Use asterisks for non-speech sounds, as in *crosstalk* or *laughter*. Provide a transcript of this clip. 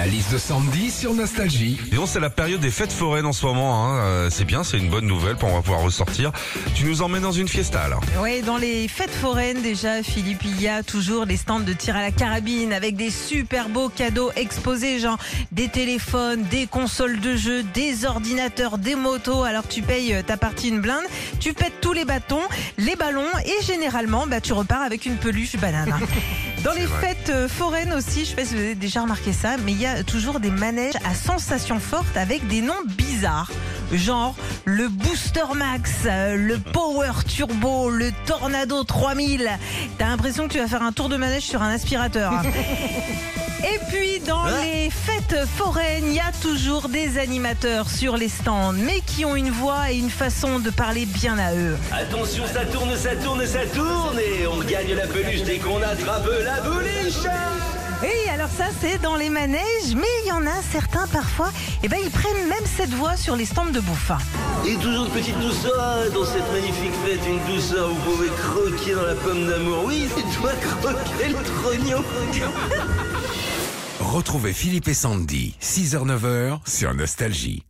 La liste de Sandy sur Nostalgie. Disons, c'est la période des fêtes foraines en ce moment. Hein. Euh, c'est bien, c'est une bonne nouvelle, pour on va pouvoir ressortir. Tu nous emmènes dans une fiesta alors Oui, dans les fêtes foraines déjà, Philippe, il y a toujours les stands de tir à la carabine avec des super beaux cadeaux exposés, genre des téléphones, des consoles de jeux, des ordinateurs, des motos. Alors tu payes ta partie une blinde, tu pètes tous les bâtons, les ballons et généralement, bah, tu repars avec une peluche banane. *laughs* Dans les vrai. fêtes euh, foraines aussi, je sais pas si vous avez déjà remarqué ça, mais il y a toujours des manèges à sensations fortes avec des noms bizarres. Genre le Booster Max, euh, le Power Turbo, le Tornado 3000. T'as l'impression que tu vas faire un tour de manège sur un aspirateur. *laughs* Et puis dans les fêtes foraines, il y a toujours des animateurs sur les stands, mais qui ont une voix et une façon de parler bien à eux. Attention, ça tourne, ça tourne, ça tourne et on gagne la peluche dès qu'on attrape la bouliche Oui, alors ça c'est dans les manèges, mais il y en a certains parfois, et ben ils prennent même cette voix sur les stands de bouffe. Et toujours de petite douceur dans cette magnifique fête, une douceur où vous pouvez croquer dans la pomme d'amour. Oui, c'est toi croquer le trognon Retrouvez Philippe et Sandy, 6h-9h sur Nostalgie.